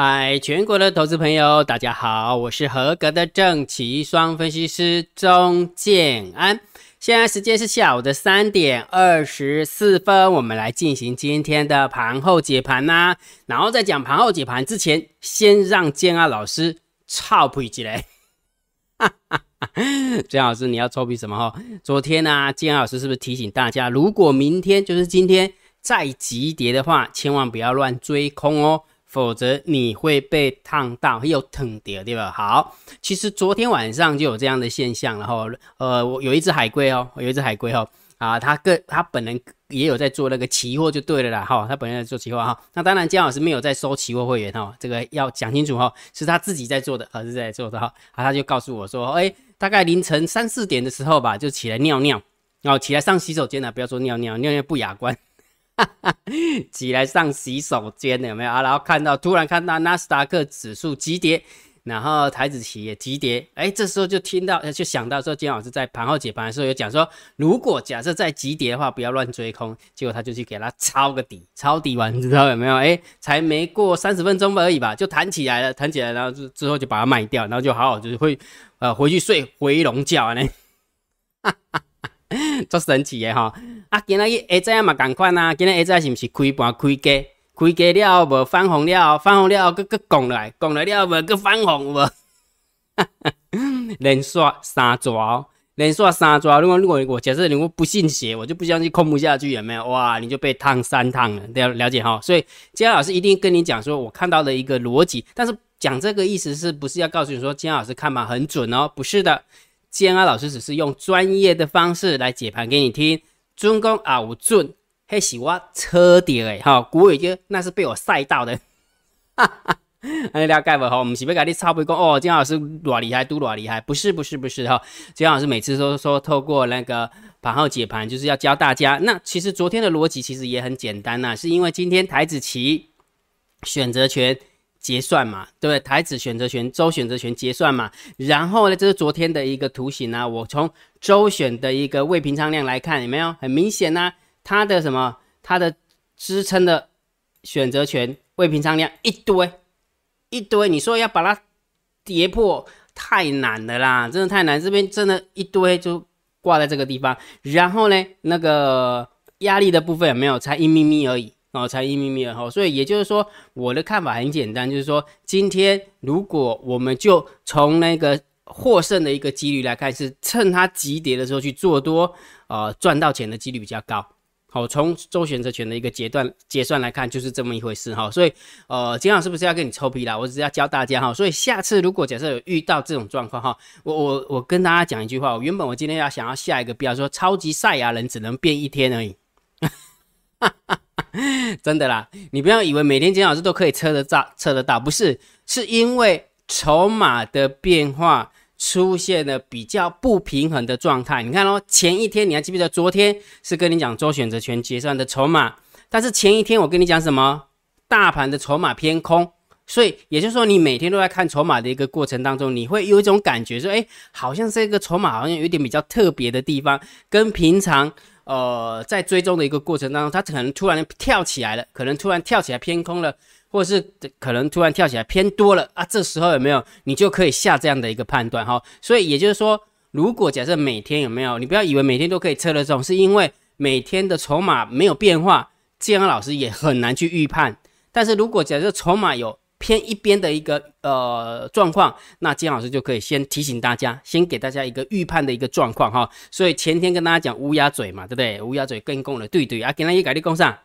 嗨，全国的投资朋友，大家好，我是合格的正奇双分析师钟建安。现在时间是下午的三点二十四分，我们来进行今天的盘后解盘呐。然后在讲盘后解盘之前，先让建安老师操皮起来。建安老师，你要操屁什么哈？昨天呢，建安老师是不是提醒大家，如果明天就是今天再急跌的话，千万不要乱追空哦。否则你会被烫到又疼的，对吧？好，其实昨天晚上就有这样的现象，然后呃，我有一只海龟哦，有一只海龟哦，啊，他个他本人也有在做那个期货就对了啦，哈，他本人在做期货哈，那当然姜老师没有在收期货会员哈，这个要讲清楚哈，是他自己在做的，还是在做的哈，啊，他就告诉我说，哎，大概凌晨三四点的时候吧，就起来尿尿，然后起来上洗手间了，不要说尿尿，尿尿不雅观。起来上洗手间有没有啊？然后看到突然看到纳斯达克指数急跌，然后台子期也急跌，哎，这时候就听到就想到说，金老师在盘后解盘的时候有讲说，如果假设在急跌的话，不要乱追空。结果他就去给他抄个底，抄底完，你知道有没有？哎，才没过三十分钟而已吧，就弹起来了，弹起来，然后之之后就把它卖掉，然后就好好就是会呃回去睡回笼觉呢。足神奇的吼！啊，今日下仔嘛共款啊，今日下仔是毋是开盘开价，开价了无翻红了，翻红了后，搁搁降来，降来了后无搁翻红无？连刷三抓，连刷三抓。如果如果我假设如果不信邪，我就不相信空不下去，有没有？哇，你就被烫三烫了，了了解哈。所以姜老师一定跟你讲说，我看到的一个逻辑，但是讲这个意思是不是要告诉你说姜老师看盘很准哦？不是的。建安老师只是用专业的方式来解盘给你听，尊公啊有准，嘿是我车底诶，哈，古伟哥那是被我晒到的，哈哈，你了解不？哈，我们是不跟你差不多讲哦？建安老师多厉害，都多厉害？不是，不是，不是哈。建安老师每次都说透过那个盘后解盘，就是要教大家。那其实昨天的逻辑其实也很简单呐，是因为今天台子棋选择权。结算嘛，对不对？台子选择权、周选择权结算嘛。然后呢，这是昨天的一个图形啊。我从周选的一个未平仓量来看，有没有很明显呢？它的什么？它的支撑的选择权未平仓量一堆一堆。你说要把它跌破，太难了啦，真的太难。这边真的一堆就挂在这个地方。然后呢，那个压力的部分有没有？才一咪咪而已。哦，才一咪咪哈，所以也就是说，我的看法很简单，就是说，今天如果我们就从那个获胜的一个几率来看，是趁它急跌的时候去做多，呃，赚到钱的几率比较高。好，从周选择权的一个阶段结算来看，就是这么一回事哈。所以，呃，今晚是不是要跟你抽皮啦？我只是要教大家哈。所以下次如果假设有遇到这种状况哈，我我我跟大家讲一句话，原本我今天要想要下一个标，说超级赛亚人只能变一天而已。哈 哈 真的啦，你不要以为每天金老师都可以测得到，测得到，不是，是因为筹码的变化出现了比较不平衡的状态。你看哦，前一天你还记不记得？昨天是跟你讲周选择权结算的筹码，但是前一天我跟你讲什么？大盘的筹码偏空，所以也就是说，你每天都在看筹码的一个过程当中，你会有一种感觉说，哎，好像这个筹码好像有点比较特别的地方，跟平常。呃，在追踪的一个过程当中，它可能突然跳起来了，可能突然跳起来偏空了，或者是可能突然跳起来偏多了啊。这时候有没有你就可以下这样的一个判断哈？所以也就是说，如果假设每天有没有，你不要以为每天都可以测得中，是因为每天的筹码没有变化，建安老师也很难去预判。但是如果假设筹码有，偏一边的一个呃状况，那金老师就可以先提醒大家，先给大家一个预判的一个状况哈。所以前天跟大家讲乌鸦嘴嘛，对不对？乌鸦嘴跟攻了，对对啊，给他一改立攻上，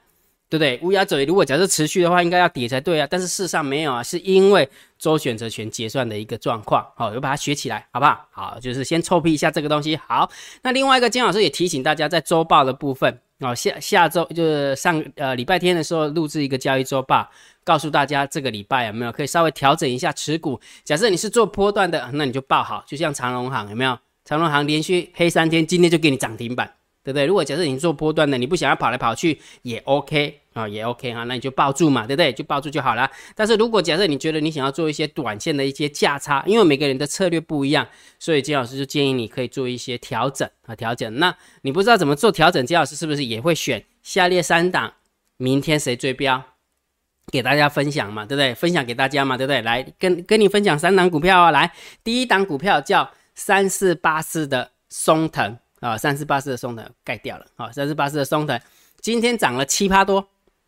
对不对？乌鸦嘴如果假设持续的话，应该要跌才对啊。但是事实上没有啊，是因为周选择权结算的一个状况，好，我把它学起来，好不好？好，就是先臭屁一下这个东西。好，那另外一个金老师也提醒大家，在周报的部分，哦，下下周就是上呃礼拜天的时候录制一个交易周报。告诉大家这个礼拜有没有可以稍微调整一下持股？假设你是做波段的，那你就报好，就像长隆行有没有？长隆行连续黑三天，今天就给你涨停板，对不对？如果假设你做波段的，你不想要跑来跑去也 OK 啊，也 OK 哈，那你就抱住嘛，对不对？就抱住就好了。但是如果假设你觉得你想要做一些短线的一些价差，因为每个人的策略不一样，所以金老师就建议你可以做一些调整啊，调整。那你不知道怎么做调整，金老师是不是也会选下列三档？明天谁追标？给大家分享嘛，对不对？分享给大家嘛，对不对？来跟跟你分享三档股票啊，来，第一档股票叫三四八四的松藤啊，三四八四的松藤盖掉了啊，三四八四的松藤今天涨了七趴多。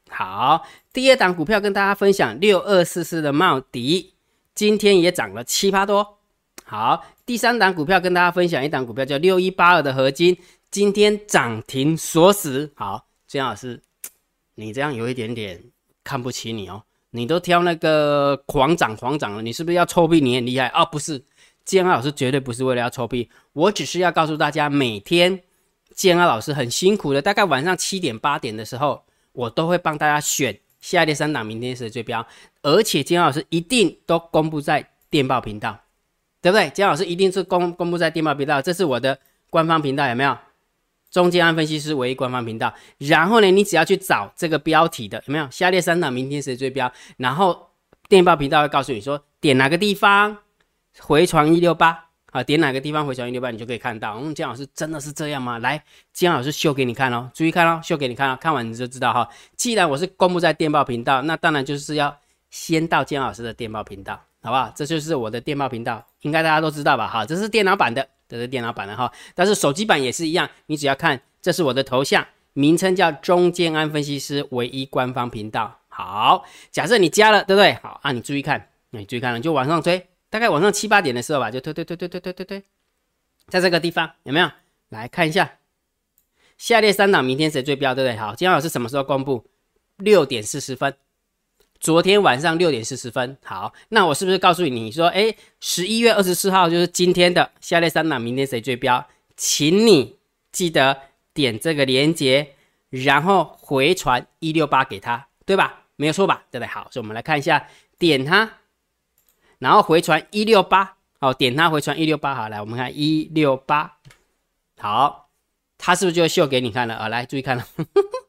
好，第二档股票跟大家分享六二四四的茂迪，今天也涨了七趴多。好，第三档股票跟大家分享一档股票叫六一八二的合金，今天涨停锁死。好，姜老师，你这样有一点点看不起你哦，你都挑那个狂涨狂涨了，你是不是要臭屁？你很厉害啊？不是，建安老师绝对不是为了要臭屁，我只是要告诉大家，每天建安老师很辛苦的，大概晚上七点八点的时候。我都会帮大家选下列三档明天谁最标，而且金老师一定都公布在电报频道，对不对？金老师一定是公公布在电报频道，这是我的官方频道，有没有？中间安分析师唯一官方频道。然后呢，你只要去找这个标题的，有没有？下列三档明天谁最标？然后电报频道会告诉你说点哪个地方回传一六八。啊，点哪个地方回传一六八，你就可以看到。嗯，姜老师真的是这样吗？来，姜老师秀给你看哦，注意看哦，秀给你看哦，看完你就知道哈。既然我是公布在电报频道，那当然就是要先到姜老师的电报频道，好不好？这就是我的电报频道，应该大家都知道吧？哈，这是电脑版的，这是电脑版的哈。但是手机版也是一样，你只要看，这是我的头像，名称叫中建安分析师唯一官方频道。好，假设你加了，对不对？好啊，你注意看，你注意看了，就往上追。大概晚上七八点的时候吧，就推推推推推推推推，在这个地方有没有？来看一下，下列三档明天谁最标，对不对？好，今天老师什么时候公布？六点四十分，昨天晚上六点四十分。好，那我是不是告诉你，你说，哎，十一月二十四号就是今天的下列三档明天谁最标？请你记得点这个链接，然后回传一六八给他，对吧？没有错吧？对不对？好，所以我们来看一下，点它。然后回传一六八，好，点它回传一六八，好，来我们看一六八，好，它是不是就秀给你看了啊？来注意看了，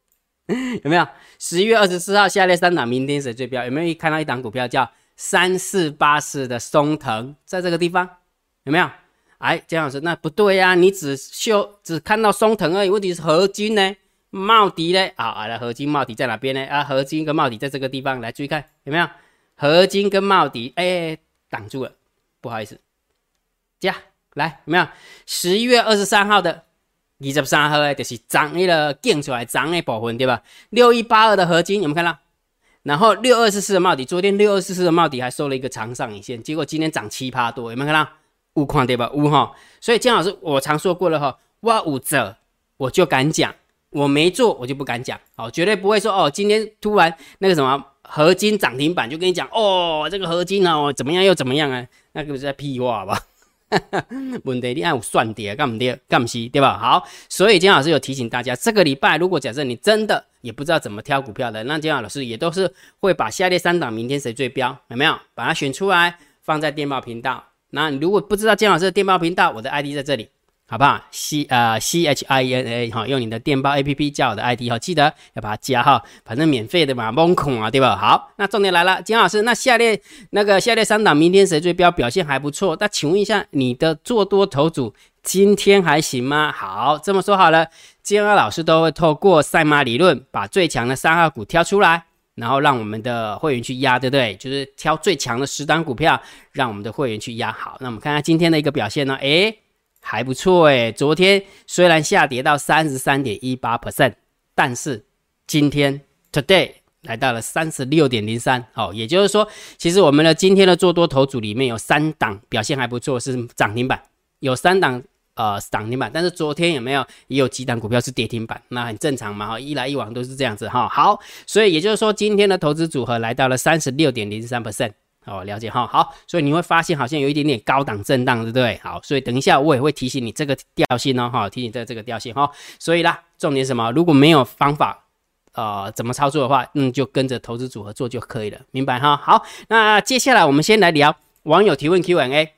有没有？十一月二十四号下列三档明天谁最标？有没有看到一档股票叫三四八四的松藤，在这个地方有没有？哎，姜老师，那不对呀，你只秀只看到松藤而已，问题是合金呢？茂迪呢？啊，来合金茂迪在哪边呢？啊，合金跟茂迪在这个地方，来注意看有没有？合金跟茂迪，哎，挡住了，不好意思，加来有没有？十一月二十三号的二十三号，就是涨那个建出来涨的部分，对吧？六一八二的合金有没有看到？然后六二四四的茂迪，昨天六二四四的茂迪还收了一个长上影线，结果今天涨七趴多，有没有看到？五矿对吧？五哈，所以姜老师我常说过了哈，挖五折我就敢讲，我没做我就不敢讲，好，绝对不会说哦，今天突然那个什么。合金涨停板就跟你讲哦，这个合金哦怎么样又怎么样啊？那个不是在屁话吧？问题你爱有算跌干不跌干不西对吧？好，所以金老师有提醒大家，这个礼拜如果假设你真的也不知道怎么挑股票的，那金老师也都是会把下列三档明天谁最标有没有？把它选出来放在电报频道。那如果不知道金老师的电报频道，我的 ID 在这里。好不好？C 呃 C H I N A 哈，用你的电报 A P P 加我的 I D 哈，记得要把它加哈，反正免费的嘛，蒙孔啊，对吧？好，那重点来了，金老师，那下列那个下列三档明天谁最标表现还不错？那请问一下，你的做多头组今天还行吗？好，这么说好了，金二老师都会透过赛马理论，把最强的三号股挑出来，然后让我们的会员去压，对不对？就是挑最强的十档股票，让我们的会员去压。好，那我们看看今天的一个表现呢？诶。还不错诶，昨天虽然下跌到三十三点一八 percent，但是今天 today 来到了三十六点零三，好，也就是说，其实我们的今天的做多头组里面有三档表现还不错，是涨停板，有三档呃涨停板，但是昨天有没有也有几档股票是跌停板，那很正常嘛，哈，一来一往都是这样子哈，好，所以也就是说，今天的投资组合来到了三十六点零三 percent。哦，了解哈，好，所以你会发现好像有一点点高档震荡，对不对？好，所以等一下我也会提醒你这个调性哦，哈，提醒这这个调性哈。所以啦，重点什么？如果没有方法，呃，怎么操作的话，嗯，就跟着投资组合做就可以了，明白哈？好，那接下来我们先来聊网友提问 Q&A，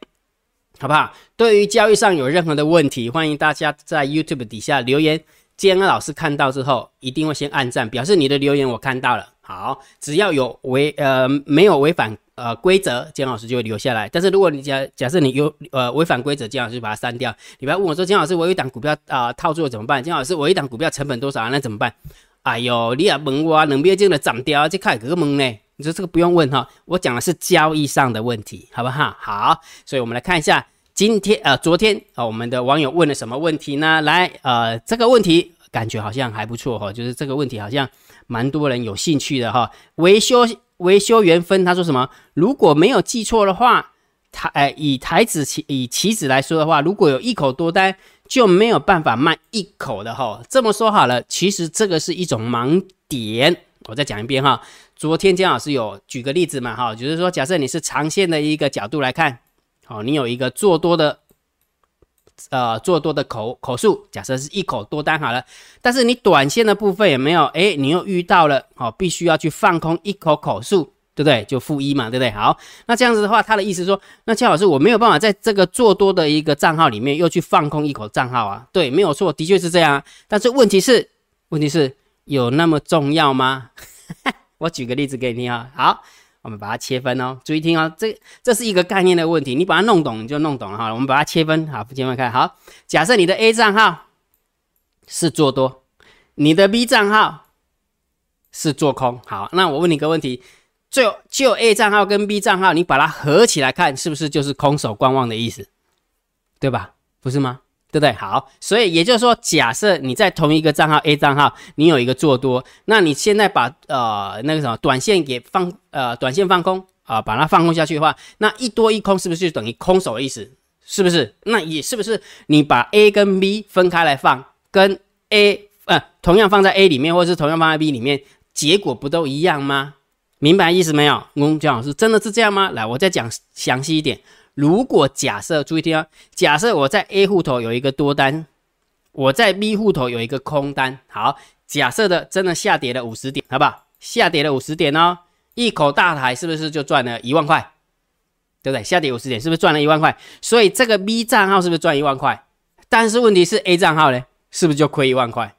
好不好？对于交易上有任何的问题，欢迎大家在 YouTube 底下留言，建安老师看到之后一定会先按赞，表示你的留言我看到了。好，只要有违呃没有违反。呃，规则姜老师就会留下来。但是如果你假假设你有呃违反规则，姜老师就把它删掉。你不要问我说姜老师，我有一档股票啊套住了怎么办？姜老师，我一档股票成本多少啊？那怎么办？哎呦，你也问我两秒钟的涨掉，这开个问呢？你说这个不用问哈，我讲的是交易上的问题，好不好？好，所以我们来看一下今天呃昨天啊我们的网友问了什么问题呢？来呃这个问题感觉好像还不错哈，就是这个问题好像蛮多人有兴趣的哈。维修维修员分他说什么？如果没有记错的话，台呃以台子棋以棋子来说的话，如果有一口多单就没有办法卖一口的哈。这么说好了，其实这个是一种盲点。我再讲一遍哈，昨天姜老师有举个例子嘛哈，就是说假设你是长线的一个角度来看，好，你有一个做多的，呃，做多的口口数，假设是一口多单好了，但是你短线的部分也没有？哎，你又遇到了，好，必须要去放空一口口数，对不对？就负一嘛，对不对？好，那这样子的话，他的意思说，那姜老师我没有办法在这个做多的一个账号里面又去放空一口账号啊？对，没有错，的确是这样，但是问题是，问题是。有那么重要吗？我举个例子给你啊。好，我们把它切分哦，注意听哦。这这是一个概念的问题，你把它弄懂你就弄懂了哈。我们把它切分，好，切分开。好，假设你的 A 账号是做多，你的 B 账号是做空。好，那我问你个问题，就就 A 账号跟 B 账号，你把它合起来看，是不是就是空手观望的意思？对吧？不是吗？对不对？好，所以也就是说，假设你在同一个账号 A 账号，你有一个做多，那你现在把呃那个什么短线给放呃短线放空啊，把它放空下去的话，那一多一空是不是就等于空手的意思？是不是？那也是不是你把 A 跟 B 分开来放，跟 A 呃同样放在 A 里面，或者是同样放在 B 里面，结果不都一样吗？明白意思没有？嗯，姜老师真的是这样吗？来，我再讲详细一点。如果假设注意听啊，假设我在 A 户头有一个多单，我在 B 户头有一个空单。好，假设的真的下跌了五十点，好不好？下跌了五十点哦，一口大台是不是就赚了一万块？对不对？下跌五十点是不是赚了一万块？所以这个 B 账号是不是赚一万块？但是问题是 A 账号呢，是不是就亏一万块？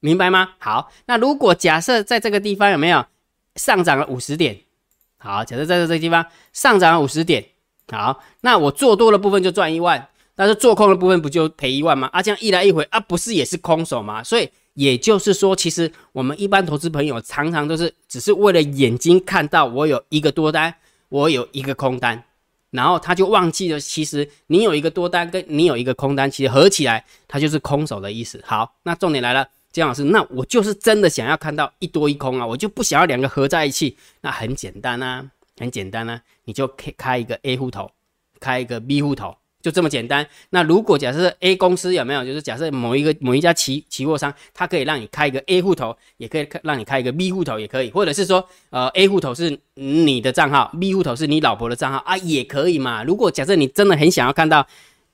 明白吗？好，那如果假设在这个地方有没有上涨了五十点？好，假设在这个地方上涨了五十点。好，那我做多的部分就赚一万，但是做空的部分不就赔一万吗？啊，这样一来一回啊，不是也是空手吗？所以也就是说，其实我们一般投资朋友常常都是只是为了眼睛看到我有一个多单，我有一个空单，然后他就忘记了，其实你有一个多单跟你有一个空单，其实合起来它就是空手的意思。好，那重点来了，姜老师，那我就是真的想要看到一多一空啊，我就不想要两个合在一起，那很简单啊。很简单呢，你就开开一个 A 户头，开一个 B 户头，就这么简单。那如果假设 A 公司有没有，就是假设某一个某一家期期货商，它可以让你开一个 A 户头，也可以让你开一个 B 户头，也可以，或者是说，呃，A 户头是你的账号，B 户头是你老婆的账号啊，也可以嘛。如果假设你真的很想要看到，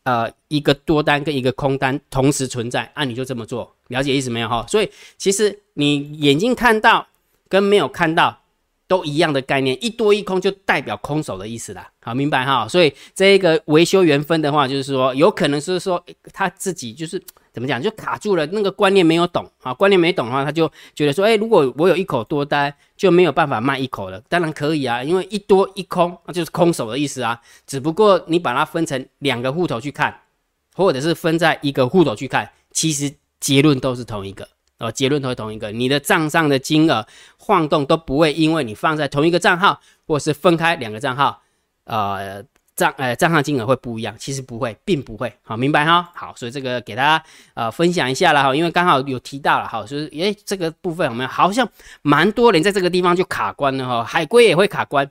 呃，一个多单跟一个空单同时存在，啊，你就这么做，了解意思没有哈？所以其实你眼睛看到跟没有看到。都一样的概念，一多一空就代表空手的意思啦。好，明白哈。所以这个维修员分的话，就是说有可能是说他自己就是怎么讲，就卡住了，那个观念没有懂啊。观念没懂的话，他就觉得说，哎，如果我有一口多单，就没有办法卖一口了。当然可以啊，因为一多一空，那就是空手的意思啊。只不过你把它分成两个户头去看，或者是分在一个户头去看，其实结论都是同一个。哦，结论都同一个，你的账上的金额晃动都不会因为你放在同一个账号，或是分开两个账号，呃，账呃账上金额会不一样，其实不会，并不会，好，明白哈？好，所以这个给大家呃分享一下了哈，因为刚好有提到了哈，就是诶这个部分我们好像蛮多人在这个地方就卡关了哈，海龟也会卡关。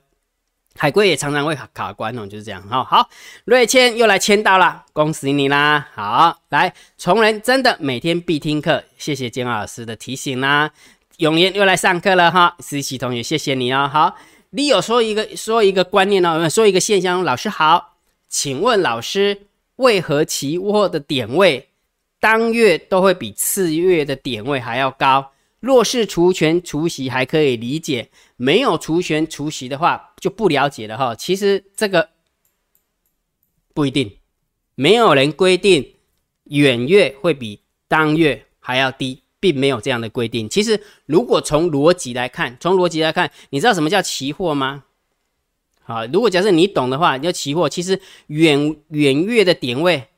海龟也常常会卡关哦，就是这样哈。好，瑞谦又来签到了，恭喜你啦！好，来崇仁真的每天必听课，谢谢金老师的提醒啦。永言又来上课了哈，思琪同学谢谢你哦。好，你有说一个说一个观念哦，说一个现象，老师好，请问老师为何期货的点位当月都会比次月的点位还要高？若是除权除息还可以理解，没有除权除息的话就不了解了哈。其实这个不一定，没有人规定远月会比当月还要低，并没有这样的规定。其实如果从逻辑来看，从逻辑来看，你知道什么叫期货吗？好，如果假设你懂的话，你就期货，其实远远月的点位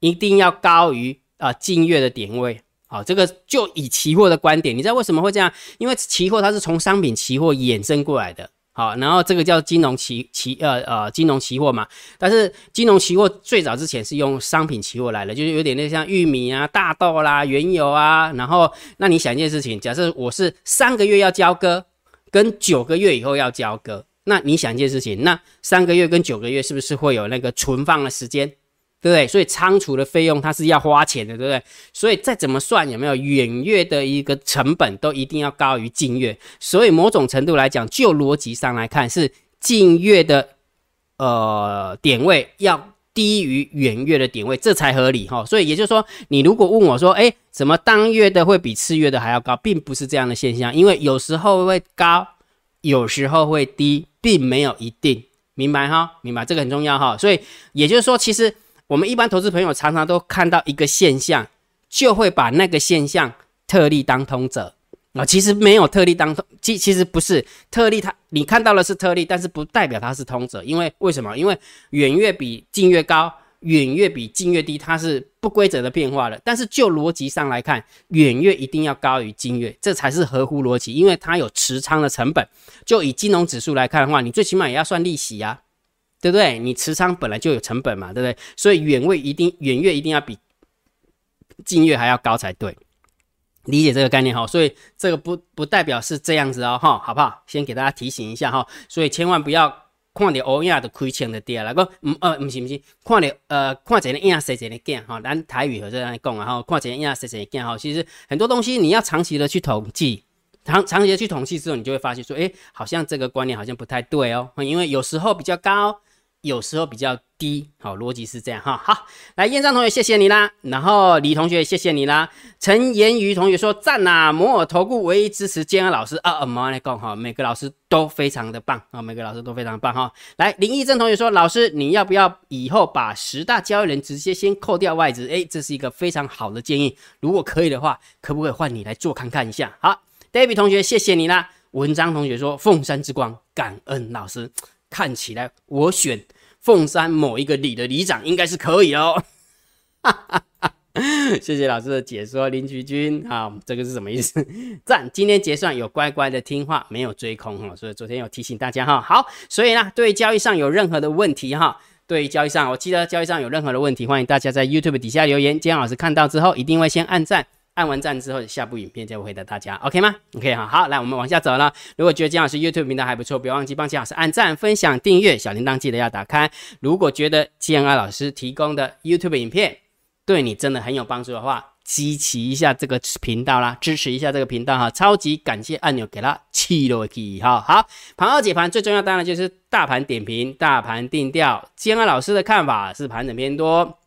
一定要高于啊近月的点位。好，这个就以期货的观点，你知道为什么会这样？因为期货它是从商品期货衍生过来的。好，然后这个叫金融期期呃呃金融期货嘛，但是金融期货最早之前是用商品期货来的，就是有点那像玉米啊、大豆啦、原油啊。然后，那你想一件事情，假设我是三个月要交割，跟九个月以后要交割，那你想一件事情，那三个月跟九个月是不是会有那个存放的时间？对不对？所以仓储的费用它是要花钱的，对不对？所以再怎么算，有没有远月的一个成本都一定要高于近月。所以某种程度来讲，就逻辑上来看，是近月的呃点位要低于远月的点位，这才合理哈。所以也就是说，你如果问我说，哎，怎么当月的会比次月的还要高，并不是这样的现象，因为有时候会高，有时候会低，并没有一定，明白哈？明白这个很重要哈。所以也就是说，其实。我们一般投资朋友常常都看到一个现象，就会把那个现象特例当通则啊，其实没有特例当通，其其实不是特例，它你看到的是特例，但是不代表它是通则，因为为什么？因为远月比近月高，远月比近月低，它是不规则的变化了。但是就逻辑上来看，远月一定要高于近月，这才是合乎逻辑，因为它有持仓的成本。就以金融指数来看的话，你最起码也要算利息啊。对不对？你持仓本来就有成本嘛，对不对？所以远位一定远月一定要比近月还要高才对，理解这个概念哈。所以这个不不代表是这样子哦哈，好不好？先给大家提醒一下哈。所以千万不要看到欧亚的亏钱的跌那，个嗯呃不行不行，看到呃看见的影谁谁的见哈，咱台语和这样讲啊哈，看见的影谁谁的见哈。其实很多东西你要长期的去统计，长长期的去统计之后，你就会发现说，哎，好像这个观念好像不太对哦，因为有时候比较高。有时候比较低，好，逻辑是这样哈。好，来燕章同学，谢谢你啦。然后李同学，谢谢你啦。陈言瑜同学说赞呐，摩尔投顾唯一支持建安老师啊，阿妈来讲哈，每个老师都非常的棒啊，每个老师都非常棒哈。来林义正同学说，老师你要不要以后把十大交易人直接先扣掉外资？哎，这是一个非常好的建议。如果可以的话，可不可以换你来做看看一下？好，David 同学，谢谢你啦。文章同学说，凤山之光，感恩老师。看起来我选。凤山某一个里的里长应该是可以哦，哈哈哈谢谢老师的解说，林菊君，好，这个是什么意思？赞，今天结算有乖乖的听话，没有追空哈，所以昨天有提醒大家哈，好，所以呢，对交易上有任何的问题哈，对交易上，我记得交易上有任何的问题，欢迎大家在 YouTube 底下留言，姜老师看到之后一定会先按赞。按完赞之后，下部影片就会回答大家，OK 吗？OK 哈，好，来我们往下走了。如果觉得金老师 YouTube 频道还不错，不要忘记帮金老师按赞、分享、订阅，小铃铛记得要打开。如果觉得金安老师提供的 YouTube 影片对你真的很有帮助的话，激起一下这个频道啦，支持一下这个频道哈，超级感谢按钮给它气落去哈。好，盘后解盘最重要当然就是大盘点评、大盘定调。金安老师的看法是盘整偏多。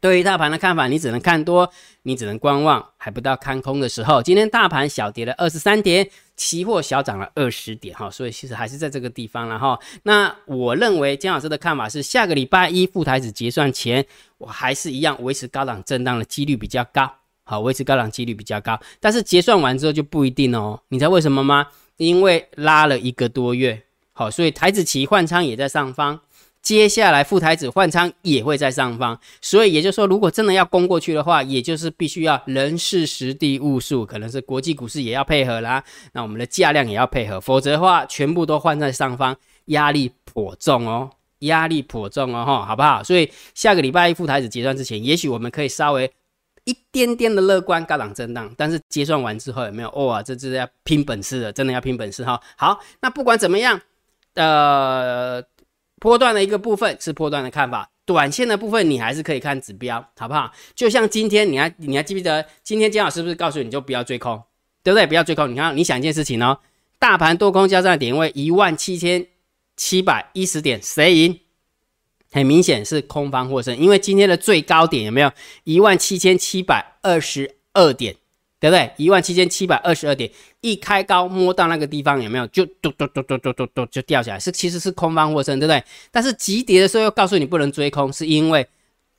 对于大盘的看法，你只能看多，你只能观望，还不到看空的时候。今天大盘小跌了二十三点，期货小涨了二十点，哈，所以其实还是在这个地方了哈。那我认为姜老师的看法是，下个礼拜一副台子结算前，我还是一样维持高档震荡的几率比较高，好，维持高档几率比较高。但是结算完之后就不一定哦，你知道为什么吗？因为拉了一个多月，好，所以台子期换仓也在上方。接下来副台子换仓也会在上方，所以也就是说，如果真的要攻过去的话，也就是必须要人事实地物数，可能是国际股市也要配合啦，那我们的价量也要配合，否则的话，全部都换在上方，压力颇重哦，压力颇重哦，哈，好不好？所以下个礼拜一副台子结算之前，也许我们可以稍微一点点的乐观，高档震荡，但是结算完之后有没有？哇，这是要拼本事的，真的要拼本事哈。好，那不管怎么样，呃。波段的一个部分是波段的看法，短线的部分你还是可以看指标，好不好？就像今天，你还你还记不记得今天姜老师不是告诉你就不要追空，对不对？不要追空。你看，你想一件事情哦，大盘多空交战的点位一万七千七百一十点，谁赢？很明显是空方获胜，因为今天的最高点有没有一万七千七百二十二点？对不对？一万七千七百二十二点，一开高摸到那个地方有没有？就嘟嘟嘟嘟嘟嘟嘟就掉下来，是其实是空方获胜，对不对？但是急跌的时候又告诉你不能追空，是因为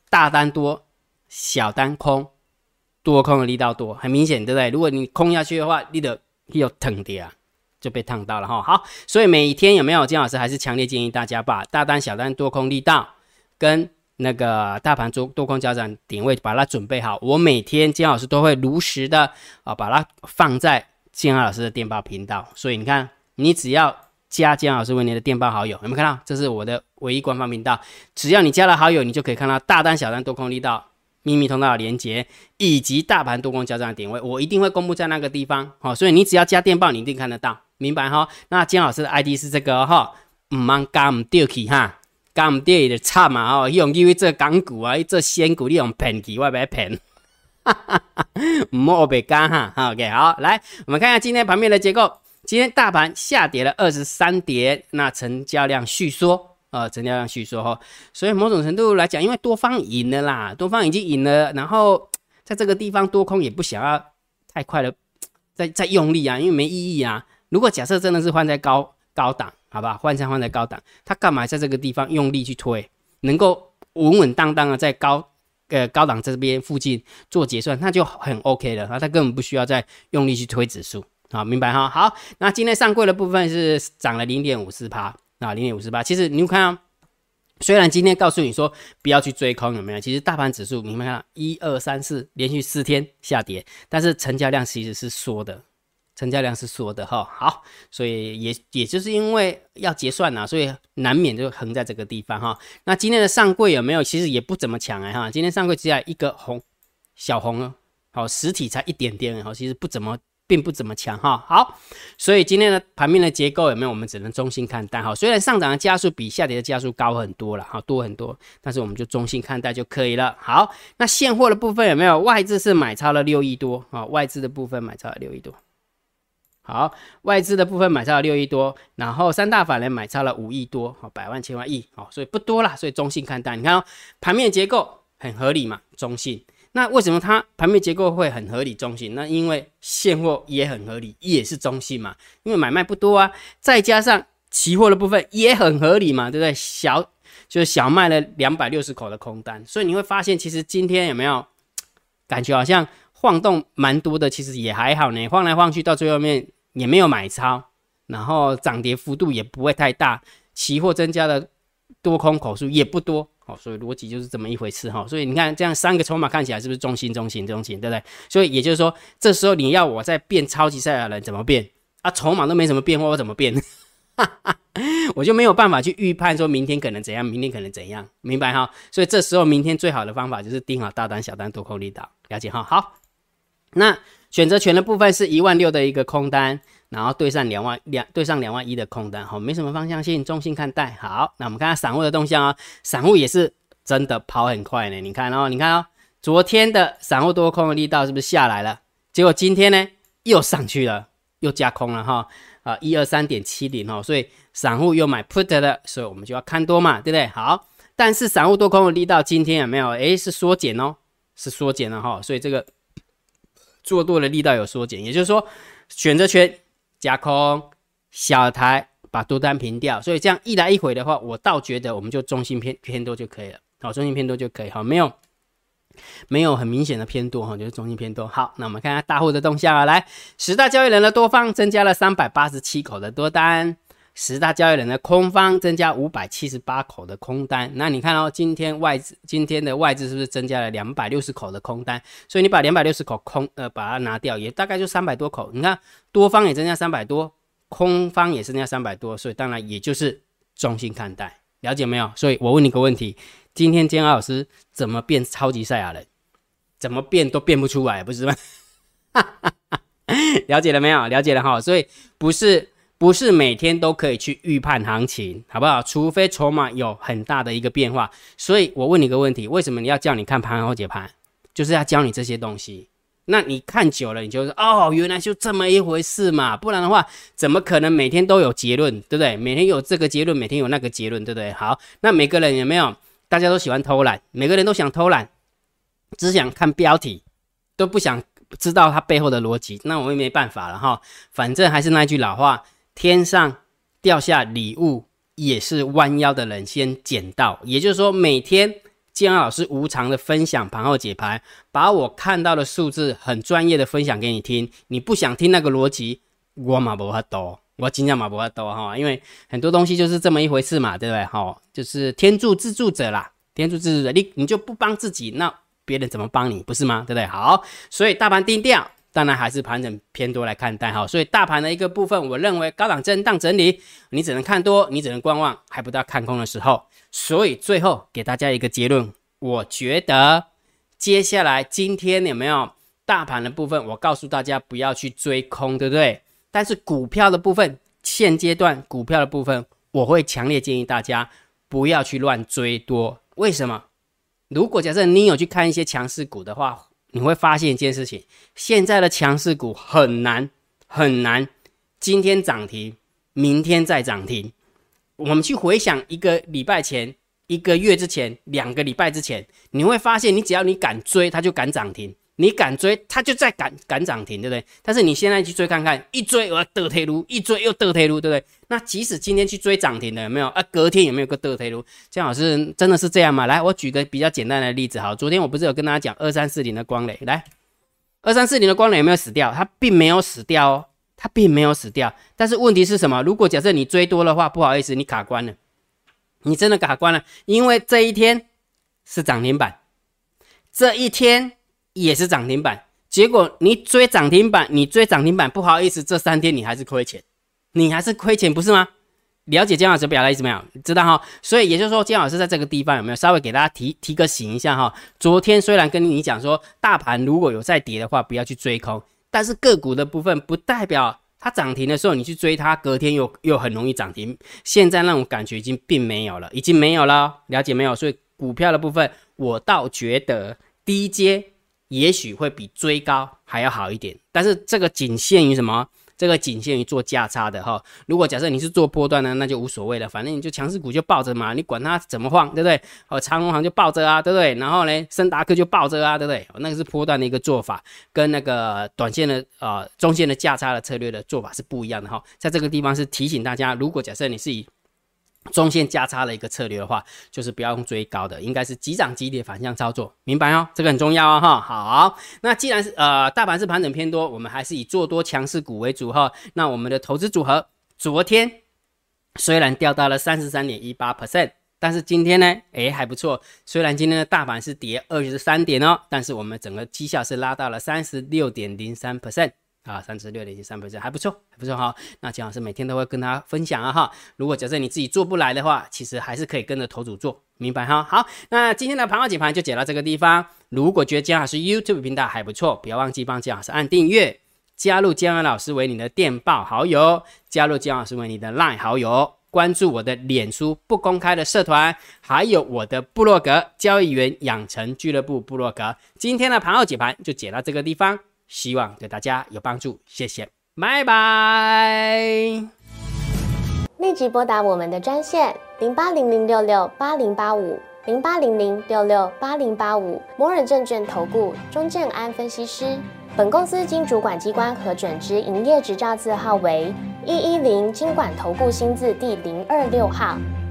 大单多，小单空，多空的力道多，很明显，对不对？如果你空下去的话，你的又疼跌啊，就被烫到了哈。好，所以每天有没有金老师还是强烈建议大家把大单、小单多空力道跟那个大盘多多空交战点位，把它准备好。我每天金老师都会如实的啊，把它放在金老师的电报频道。所以你看，你只要加金老师为你的电报好友，有没有看到？这是我的唯一官方频道。只要你加了好友，你就可以看到大单、小单、多空力道、秘密通道的连接，以及大盘多空交战的点位，我一定会公布在那个地方。好，所以你只要加电报，你一定看得到，明白哈？那金老师的 ID 是这个哈，唔忙加唔掉去哈。讲唔对就惨嘛吼，用以为做港股啊，做仙股，你用骗去，我袂骗，哈哈哈，唔好白讲哈。OK，好，来，我们看一下今天盘面的结构。今天大盘下跌了二十三点，那成交量续缩，呃，成交量续缩哈。所以某种程度来讲，因为多方赢了啦，多方已经赢了，然后在这个地方多空也不想要太快的再再用力啊，因为没意义啊。如果假设真的是换在高高档。好吧，换仓换在高档，他干嘛在这个地方用力去推，能够稳稳当当的在高呃高档这边附近做结算，那就很 OK 了啊，他根本不需要再用力去推指数，好，明白哈？好，那今天上柜的部分是涨了零点五四趴啊，零点五四趴。其实你看啊，虽然今天告诉你说不要去追空，有没有？其实大盘指数你们看，一二三四连续四天下跌，但是成交量其实是缩的。成交量是缩的哈，好，所以也也就是因为要结算呐，所以难免就横在这个地方哈。那今天的上柜有没有？其实也不怎么强哎哈。今天上柜只有一个红小红哦，好，实体才一点点哈，其实不怎么，并不怎么强哈。好，所以今天的盘面的结构有没有？我们只能中性看待哈。虽然上涨的加速比下跌的加速高很多了哈，多很多，但是我们就中性看待就可以了。好，那现货的部分有没有？外资是买超了六亿多啊，外资的部分买超了六亿多。好，外资的部分买超了六亿多，然后三大法人买超了五亿多，好，百万千万亿，好，所以不多啦，所以中性看待。你看哦，盘面结构很合理嘛，中性。那为什么它盘面结构会很合理中性？那因为现货也很合理，也是中性嘛，因为买卖不多啊，再加上期货的部分也很合理嘛，对不对？小就是小卖了两百六十口的空单，所以你会发现，其实今天有没有感觉好像晃动蛮多的？其实也还好呢，晃来晃去到最后面。也没有买超，然后涨跌幅度也不会太大，期货增加的多空口数也不多，哦，所以逻辑就是这么一回事哈。所以你看这样三个筹码看起来是不是中心、中心、中心，对不对？所以也就是说，这时候你要我再变超级赛亚人怎么变啊？筹码都没什么变化，我怎么变？我就没有办法去预判说明天可能怎样，明天可能怎样，明白哈？所以这时候明天最好的方法就是盯好大单、小单、多空力道，了解哈？好，那。选择权的部分是一万六的一个空单，然后对上两万两对上两万一的空单，好，没什么方向性，中性看待。好，那我们看下散户的动向啊，散户也是真的跑很快呢。你看哦，你看哦，昨天的散户多空的力道是不是下来了？结果今天呢又上去了，又加空了哈啊，一二三点七零哦，所以散户又买 put 的，所以我们就要看多嘛，对不对？好，但是散户多空的力道今天有没有？诶，是缩减哦，是缩减了哈，所以这个。做多的力道有缩减，也就是说，选择权加空小台把多单平掉，所以这样一来一回的话，我倒觉得我们就中心偏偏多就可以了，好，中心偏多就可以，好，没有没有很明显的偏多哈，就是中心偏多。好，那我们看下大户的动向啊，来，十大交易人的多方增加了三百八十七口的多单。十大交易人的空方增加五百七十八口的空单，那你看哦，今天外资今天的外资是不是增加了两百六十口的空单？所以你把两百六十口空呃把它拿掉，也大概就三百多口。你看多方也增加三百多，空方也增加三百多，所以当然也就是中性看待，了解没有？所以我问你个问题：今天姜老师怎么变超级赛亚人？怎么变都变不出来，不是吗？了解了没有？了解了哈，所以不是。不是每天都可以去预判行情，好不好？除非筹码有很大的一个变化。所以我问你个问题：为什么你要叫你看盘后解盘？就是要教你这些东西。那你看久了，你就说哦，原来就这么一回事嘛。不然的话，怎么可能每天都有结论，对不对？每天有这个结论，每天有那个结论，对不对？好，那每个人有没有？大家都喜欢偷懒，每个人都想偷懒，只想看标题，都不想知道它背后的逻辑。那我也没办法了哈。反正还是那句老话。天上掉下礼物，也是弯腰的人先捡到。也就是说，每天建安老师无偿的分享盘后解盘，把我看到的数字很专业的分享给你听。你不想听那个逻辑，我嘛不法多，我尽量嘛不法多哈。因为很多东西就是这么一回事嘛，对不对？哈，就是天助自助者啦。天助自助者，你你就不帮自己，那别人怎么帮你？不是吗？对不对？好，所以大盘定调，当然还是盘整偏多来看待哈。所以大盘的一个部分，我认为高档震荡整理，你只能看多，你只能观望，还不到看空的时候。所以最后给大家一个结论，我觉得接下来今天有没有大盘的部分？我告诉大家不要去追空，对不对？但是股票的部分，现阶段股票的部分，我会强烈建议大家不要去乱追多。为什么？如果假设你有去看一些强势股的话，你会发现一件事情：现在的强势股很难很难，今天涨停，明天再涨停。我们去回想一个礼拜前、一个月之前、两个礼拜之前，你会发现，你只要你敢追，它就敢涨停；你敢追，它就在敢敢涨停，对不对？但是你现在去追看看，一追我得退路，一追又得退路，对不对？那即使今天去追涨停的有没有？啊，隔天有没有个得退路？姜老师真的是这样吗？来，我举个比较简单的例子，好，昨天我不是有跟大家讲二三四零的光磊，来，二三四零的光磊有没有死掉？它并没有死掉哦。它并没有死掉，但是问题是什么？如果假设你追多的话，不好意思，你卡关了，你真的卡关了，因为这一天是涨停板，这一天也是涨停板，结果你追涨停板，你追涨停板，不好意思，这三天你还是亏钱，你还是亏钱，不是吗？了解姜老师表达意思没有？知道哈？所以也就是说，姜老师在这个地方有没有稍微给大家提提个醒一下哈？昨天虽然跟你讲说，大盘如果有再跌的话，不要去追空。但是个股的部分不代表它涨停的时候你去追它，隔天又又很容易涨停。现在那种感觉已经并没有了，已经没有了，了解没有？所以股票的部分，我倒觉得低阶也许会比追高还要好一点，但是这个仅限于什么？这个仅限于做价差的哈，如果假设你是做波段呢，那就无所谓了，反正你就强势股就抱着嘛，你管它怎么晃，对不对？哦，长隆行就抱着啊，对不对？然后呢，森达克就抱着啊，对不对？那个是波段的一个做法，跟那个短线的呃中线的价差的策略的做法是不一样的哈，在这个地方是提醒大家，如果假设你是以中线价差的一个策略的话，就是不要用追高的，应该是急涨急跌反向操作，明白哦？这个很重要哦哈。好，那既然是呃大盘是盘整偏多，我们还是以做多强势股为主哈。那我们的投资组合昨天虽然掉到了三十三点一八 percent，但是今天呢，诶还不错。虽然今天的大盘是跌二十三点哦，但是我们整个绩效是拉到了三十六点零三 percent。啊，三十六点七三 percent 还不错，还不错哈。那姜老师每天都会跟大家分享啊哈。如果假设你自己做不来的话，其实还是可以跟着头主做，明白哈？好，那今天的盘后解盘就解到这个地方。如果觉得姜老师 YouTube 频道还不错，不要忘记帮姜老师按订阅，加入姜老师为你的电报好友，加入姜老师为你的 Line 好友，关注我的脸书不公开的社团，还有我的部落格交易员养成俱乐部部落格。今天的盘后解盘就解到这个地方。希望对大家有帮助，谢谢，拜拜。立即拨打我们的专线零八零零六六八零八五零八零零六六八零八五摩尔证券投顾钟正安分析师。本公司经主管机关核准之营业执照字号为一一零金管投顾新字第零二六号。